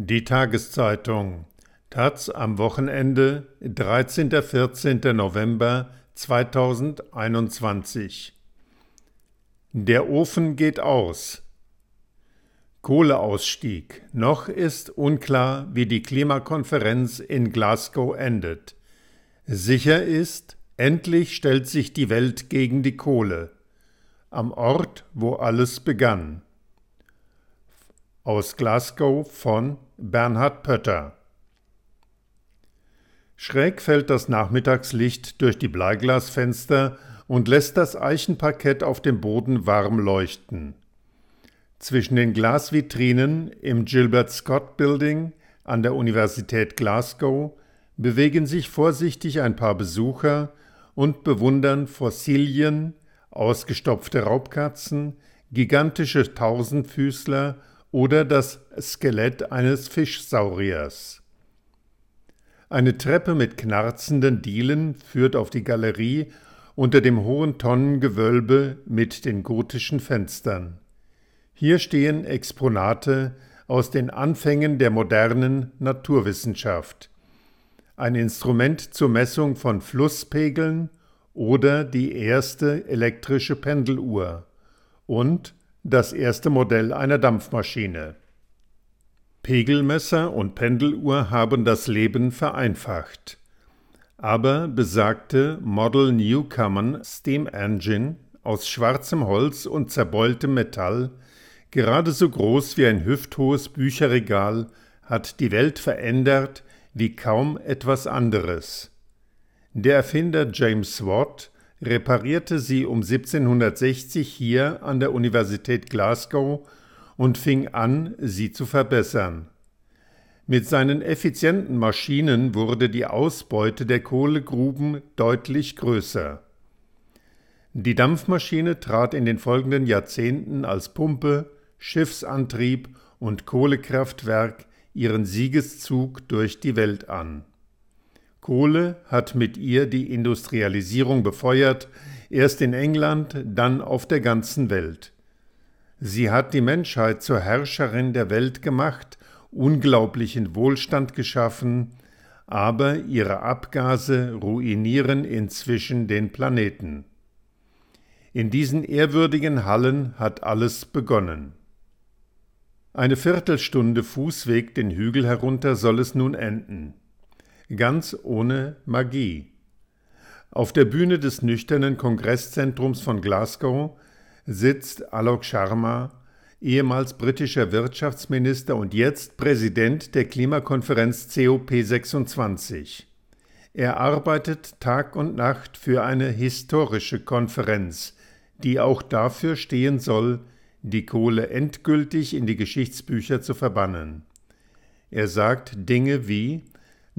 Die Tageszeitung Taz am Wochenende 13. 14. November 2021 Der Ofen geht aus. Kohleausstieg. Noch ist unklar, wie die Klimakonferenz in Glasgow endet. Sicher ist, endlich stellt sich die Welt gegen die Kohle. Am Ort, wo alles begann. Aus Glasgow von Bernhard Pötter. Schräg fällt das Nachmittagslicht durch die Bleiglasfenster und lässt das Eichenparkett auf dem Boden warm leuchten. Zwischen den Glasvitrinen im Gilbert Scott Building an der Universität Glasgow bewegen sich vorsichtig ein paar Besucher und bewundern Fossilien, ausgestopfte Raubkatzen, gigantische Tausendfüßler oder das Skelett eines Fischsauriers. Eine Treppe mit knarzenden Dielen führt auf die Galerie unter dem hohen Tonnengewölbe mit den gotischen Fenstern. Hier stehen Exponate aus den Anfängen der modernen Naturwissenschaft. Ein Instrument zur Messung von Flusspegeln oder die erste elektrische Pendeluhr und das erste Modell einer Dampfmaschine. Pegelmesser und Pendeluhr haben das Leben vereinfacht. Aber besagte Model Newcomen Steam Engine aus schwarzem Holz und zerbeultem Metall, gerade so groß wie ein hüfthohes Bücherregal, hat die Welt verändert wie kaum etwas anderes. Der Erfinder James Watt reparierte sie um 1760 hier an der Universität Glasgow und fing an, sie zu verbessern. Mit seinen effizienten Maschinen wurde die Ausbeute der Kohlegruben deutlich größer. Die Dampfmaschine trat in den folgenden Jahrzehnten als Pumpe, Schiffsantrieb und Kohlekraftwerk ihren Siegeszug durch die Welt an. Kohle hat mit ihr die Industrialisierung befeuert, erst in England, dann auf der ganzen Welt. Sie hat die Menschheit zur Herrscherin der Welt gemacht, unglaublichen Wohlstand geschaffen, aber ihre Abgase ruinieren inzwischen den Planeten. In diesen ehrwürdigen Hallen hat alles begonnen. Eine Viertelstunde Fußweg den Hügel herunter soll es nun enden ganz ohne Magie. Auf der Bühne des nüchternen Kongresszentrums von Glasgow sitzt Alok Sharma, ehemals britischer Wirtschaftsminister und jetzt Präsident der Klimakonferenz COP26. Er arbeitet Tag und Nacht für eine historische Konferenz, die auch dafür stehen soll, die Kohle endgültig in die Geschichtsbücher zu verbannen. Er sagt Dinge wie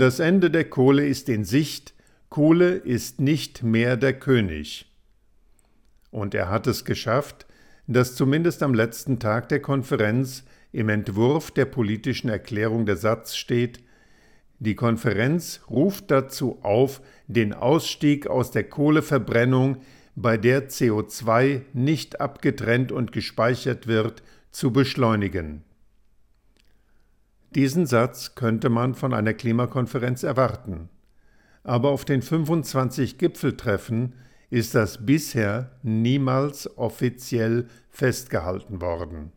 das Ende der Kohle ist in Sicht, Kohle ist nicht mehr der König. Und er hat es geschafft, dass zumindest am letzten Tag der Konferenz im Entwurf der politischen Erklärung der Satz steht, die Konferenz ruft dazu auf, den Ausstieg aus der Kohleverbrennung, bei der CO2 nicht abgetrennt und gespeichert wird, zu beschleunigen. Diesen Satz könnte man von einer Klimakonferenz erwarten. Aber auf den 25 Gipfeltreffen ist das bisher niemals offiziell festgehalten worden.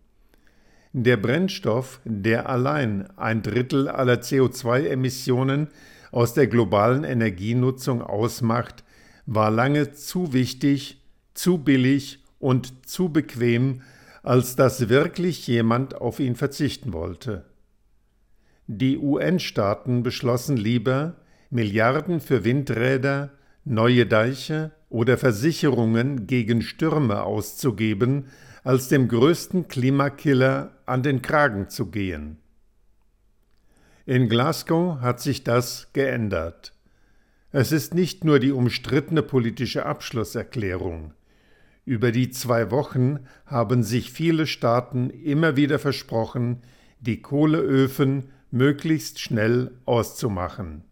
Der Brennstoff, der allein ein Drittel aller CO2-Emissionen aus der globalen Energienutzung ausmacht, war lange zu wichtig, zu billig und zu bequem, als dass wirklich jemand auf ihn verzichten wollte. Die UN-Staaten beschlossen lieber, Milliarden für Windräder, neue Deiche oder Versicherungen gegen Stürme auszugeben, als dem größten Klimakiller an den Kragen zu gehen. In Glasgow hat sich das geändert. Es ist nicht nur die umstrittene politische Abschlusserklärung. Über die zwei Wochen haben sich viele Staaten immer wieder versprochen, die Kohleöfen möglichst schnell auszumachen.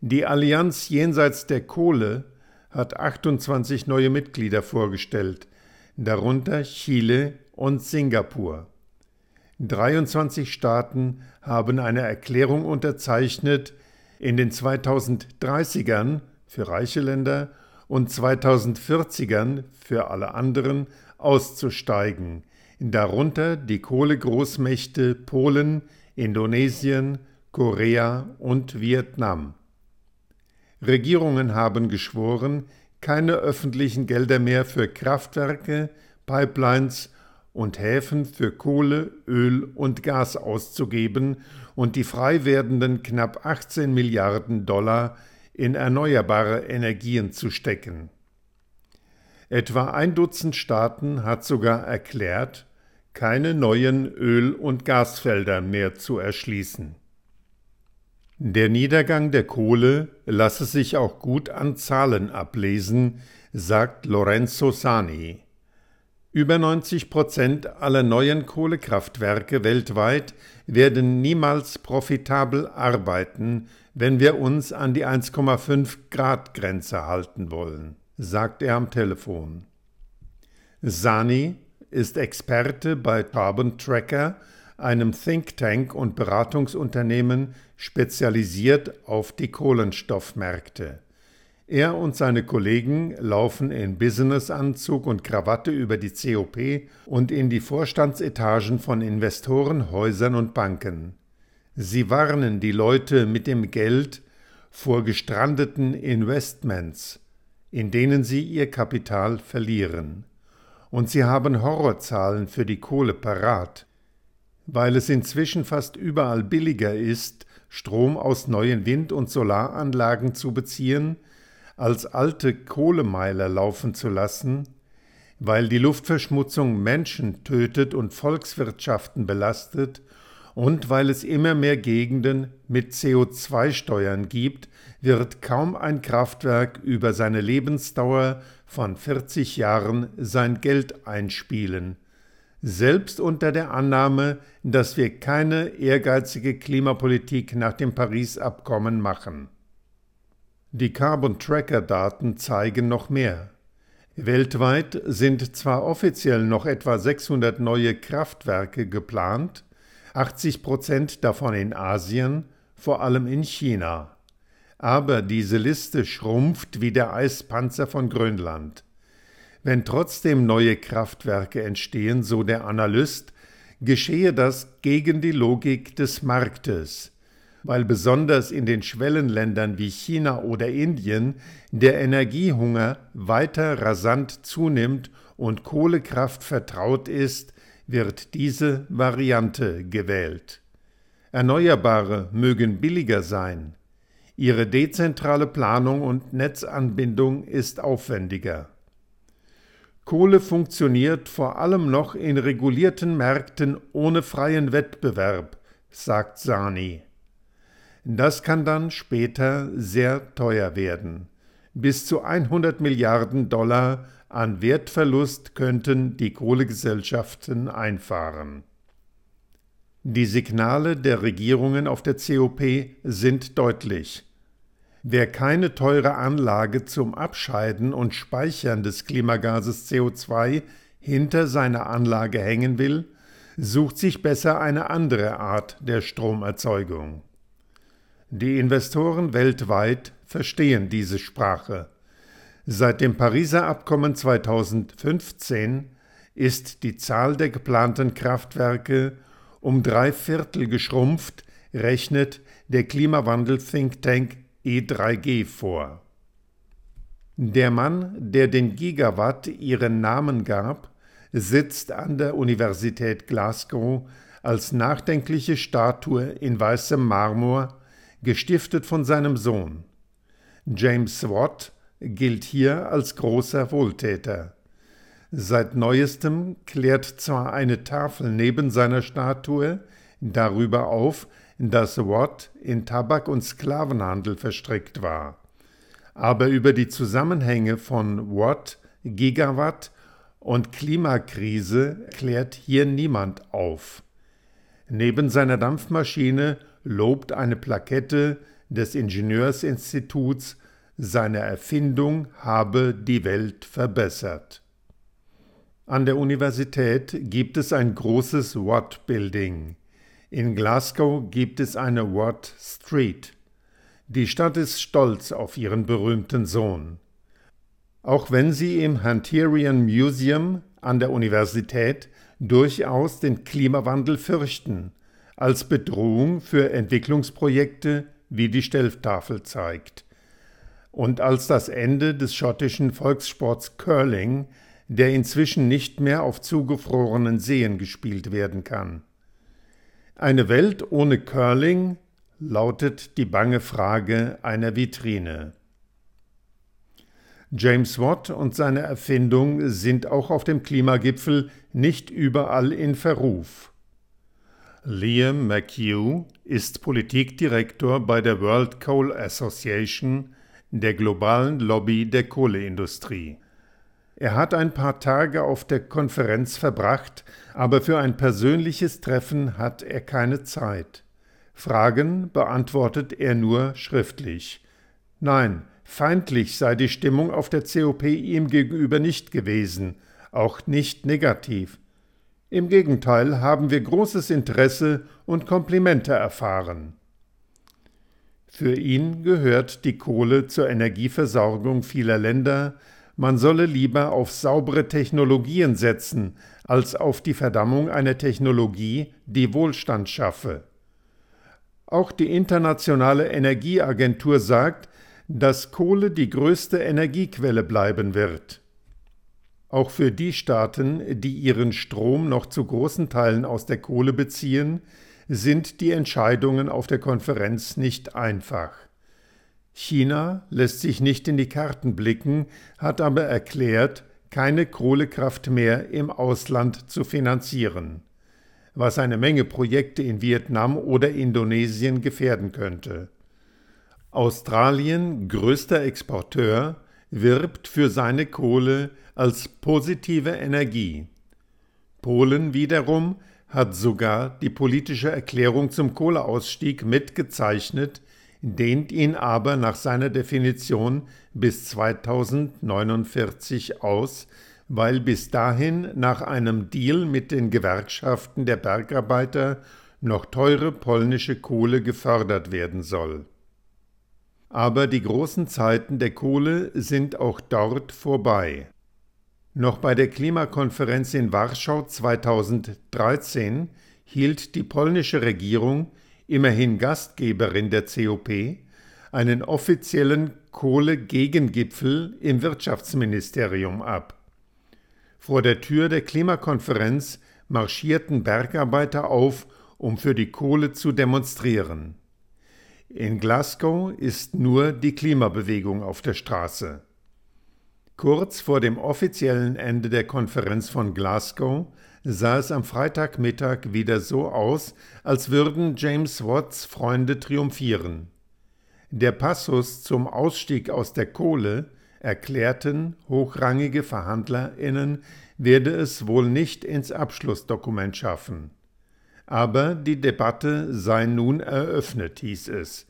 Die Allianz jenseits der Kohle hat 28 neue Mitglieder vorgestellt, darunter Chile und Singapur. 23 Staaten haben eine Erklärung unterzeichnet, in den 2030ern für reiche Länder und 2040ern für alle anderen auszusteigen, darunter die Kohlegroßmächte Polen, Indonesien, Korea und Vietnam. Regierungen haben geschworen, keine öffentlichen Gelder mehr für Kraftwerke, Pipelines und Häfen für Kohle, Öl und Gas auszugeben und die frei werdenden knapp 18 Milliarden Dollar in erneuerbare Energien zu stecken. Etwa ein Dutzend Staaten hat sogar erklärt, keine neuen Öl- und Gasfelder mehr zu erschließen. Der Niedergang der Kohle lasse sich auch gut an Zahlen ablesen, sagt Lorenzo Sani. Über 90 Prozent aller neuen Kohlekraftwerke weltweit werden niemals profitabel arbeiten, wenn wir uns an die 1,5 Grad Grenze halten wollen, sagt er am Telefon. Sani ist Experte bei Carbon Tracker, einem Think Tank und Beratungsunternehmen spezialisiert auf die Kohlenstoffmärkte. Er und seine Kollegen laufen in Businessanzug und Krawatte über die COP und in die Vorstandsetagen von Investoren, Häusern und Banken. Sie warnen die Leute mit dem Geld vor gestrandeten Investments, in denen sie ihr Kapital verlieren. Und sie haben Horrorzahlen für die Kohle parat, weil es inzwischen fast überall billiger ist, Strom aus neuen Wind- und Solaranlagen zu beziehen, als alte Kohlemeiler laufen zu lassen, weil die Luftverschmutzung Menschen tötet und Volkswirtschaften belastet und weil es immer mehr Gegenden mit CO2-Steuern gibt, wird kaum ein Kraftwerk über seine Lebensdauer von 40 Jahren sein Geld einspielen, selbst unter der Annahme, dass wir keine ehrgeizige Klimapolitik nach dem Paris-Abkommen machen. Die Carbon Tracker Daten zeigen noch mehr. Weltweit sind zwar offiziell noch etwa 600 neue Kraftwerke geplant, 80 Prozent davon in Asien, vor allem in China. Aber diese Liste schrumpft wie der Eispanzer von Grönland. Wenn trotzdem neue Kraftwerke entstehen, so der Analyst, geschehe das gegen die Logik des Marktes, weil besonders in den Schwellenländern wie China oder Indien der Energiehunger weiter rasant zunimmt und Kohlekraft vertraut ist, wird diese Variante gewählt. Erneuerbare mögen billiger sein, ihre dezentrale Planung und Netzanbindung ist aufwendiger. Kohle funktioniert vor allem noch in regulierten Märkten ohne freien Wettbewerb, sagt Sani. Das kann dann später sehr teuer werden. Bis zu 100 Milliarden Dollar an Wertverlust könnten die Kohlegesellschaften einfahren. Die Signale der Regierungen auf der COP sind deutlich. Wer keine teure Anlage zum Abscheiden und Speichern des Klimagases CO2 hinter seiner Anlage hängen will, sucht sich besser eine andere Art der Stromerzeugung. Die Investoren weltweit verstehen diese Sprache. Seit dem Pariser Abkommen 2015 ist die Zahl der geplanten Kraftwerke um drei Viertel geschrumpft, rechnet der Klimawandel-Think Tank E3G vor. Der Mann, der den Gigawatt ihren Namen gab, sitzt an der Universität Glasgow als nachdenkliche Statue in weißem Marmor gestiftet von seinem Sohn. James Watt gilt hier als großer Wohltäter. Seit neuestem klärt zwar eine Tafel neben seiner Statue darüber auf, dass Watt in Tabak- und Sklavenhandel verstrickt war. Aber über die Zusammenhänge von Watt, Gigawatt und Klimakrise klärt hier niemand auf. Neben seiner Dampfmaschine lobt eine Plakette des Ingenieursinstituts, seine Erfindung habe die Welt verbessert. An der Universität gibt es ein großes Watt Building. In Glasgow gibt es eine Watt Street. Die Stadt ist stolz auf ihren berühmten Sohn. Auch wenn sie im Hunterian Museum an der Universität durchaus den Klimawandel fürchten, als Bedrohung für Entwicklungsprojekte, wie die Stelltafel zeigt, und als das Ende des schottischen Volkssports Curling, der inzwischen nicht mehr auf zugefrorenen Seen gespielt werden kann. Eine Welt ohne Curling lautet die bange Frage einer Vitrine. James Watt und seine Erfindung sind auch auf dem Klimagipfel nicht überall in Verruf. Liam McHugh ist Politikdirektor bei der World Coal Association, der globalen Lobby der Kohleindustrie. Er hat ein paar Tage auf der Konferenz verbracht, aber für ein persönliches Treffen hat er keine Zeit. Fragen beantwortet er nur schriftlich. Nein, feindlich sei die Stimmung auf der COP ihm gegenüber nicht gewesen, auch nicht negativ. Im Gegenteil haben wir großes Interesse und Komplimente erfahren. Für ihn gehört die Kohle zur Energieversorgung vieler Länder, man solle lieber auf saubere Technologien setzen, als auf die Verdammung einer Technologie, die Wohlstand schaffe. Auch die Internationale Energieagentur sagt, dass Kohle die größte Energiequelle bleiben wird. Auch für die Staaten, die ihren Strom noch zu großen Teilen aus der Kohle beziehen, sind die Entscheidungen auf der Konferenz nicht einfach. China lässt sich nicht in die Karten blicken, hat aber erklärt, keine Kohlekraft mehr im Ausland zu finanzieren, was eine Menge Projekte in Vietnam oder Indonesien gefährden könnte. Australien, größter Exporteur, wirbt für seine Kohle als positive Energie. Polen wiederum hat sogar die politische Erklärung zum Kohleausstieg mitgezeichnet, dehnt ihn aber nach seiner Definition bis 2049 aus, weil bis dahin nach einem Deal mit den Gewerkschaften der Bergarbeiter noch teure polnische Kohle gefördert werden soll. Aber die großen Zeiten der Kohle sind auch dort vorbei. Noch bei der Klimakonferenz in Warschau 2013 hielt die polnische Regierung, immerhin Gastgeberin der COP, einen offiziellen Kohle-Gegengipfel im Wirtschaftsministerium ab. Vor der Tür der Klimakonferenz marschierten Bergarbeiter auf, um für die Kohle zu demonstrieren. In Glasgow ist nur die Klimabewegung auf der Straße. Kurz vor dem offiziellen Ende der Konferenz von Glasgow sah es am Freitagmittag wieder so aus, als würden James Watts Freunde triumphieren. Der Passus zum Ausstieg aus der Kohle, erklärten hochrangige VerhandlerInnen, werde es wohl nicht ins Abschlussdokument schaffen. Aber die Debatte sei nun eröffnet, hieß es.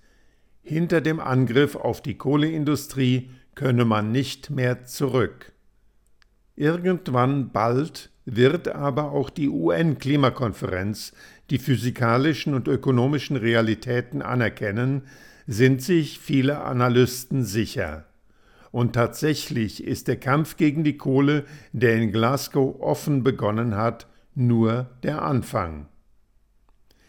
Hinter dem Angriff auf die Kohleindustrie könne man nicht mehr zurück. Irgendwann bald wird aber auch die UN-Klimakonferenz die physikalischen und ökonomischen Realitäten anerkennen, sind sich viele Analysten sicher. Und tatsächlich ist der Kampf gegen die Kohle, der in Glasgow offen begonnen hat, nur der Anfang.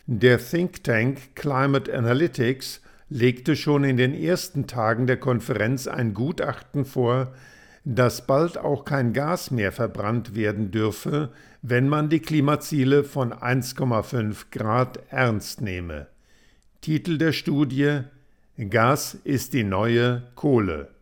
Der Think Tank Climate Analytics legte schon in den ersten Tagen der Konferenz ein Gutachten vor, dass bald auch kein Gas mehr verbrannt werden dürfe, wenn man die Klimaziele von 1,5 Grad ernst nehme. Titel der Studie Gas ist die neue Kohle.